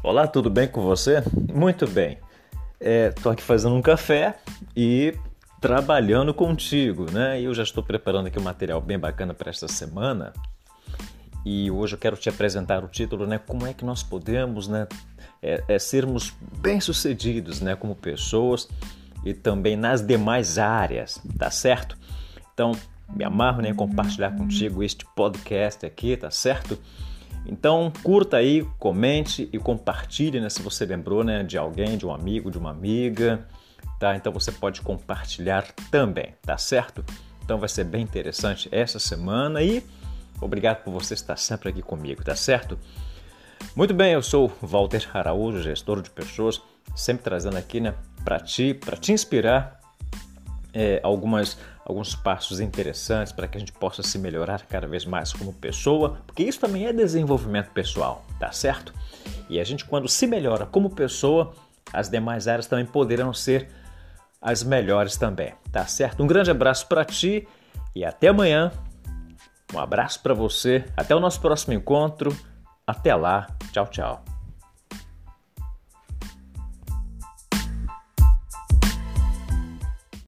Olá, tudo bem com você? Muito bem. Estou é, aqui fazendo um café e trabalhando contigo, né? Eu já estou preparando aqui um material bem bacana para esta semana. E hoje eu quero te apresentar o título, né? Como é que nós podemos, né? É, é sermos bem-sucedidos, né? Como pessoas e também nas demais áreas, tá certo? Então, me amarro né, em compartilhar contigo este podcast aqui, tá certo? Então curta aí, comente e compartilhe, né, se você lembrou, né, de alguém, de um amigo, de uma amiga, tá? Então você pode compartilhar também, tá certo? Então vai ser bem interessante essa semana e obrigado por você estar sempre aqui comigo, tá certo? Muito bem, eu sou Walter Araújo, gestor de pessoas, sempre trazendo aqui, né, para ti, para te inspirar é, algumas, alguns passos interessantes para que a gente possa se melhorar cada vez mais como pessoa, porque isso também é desenvolvimento pessoal, tá certo? E a gente, quando se melhora como pessoa, as demais áreas também poderão ser as melhores também, tá certo? Um grande abraço para ti e até amanhã. Um abraço para você, até o nosso próximo encontro. Até lá, tchau, tchau.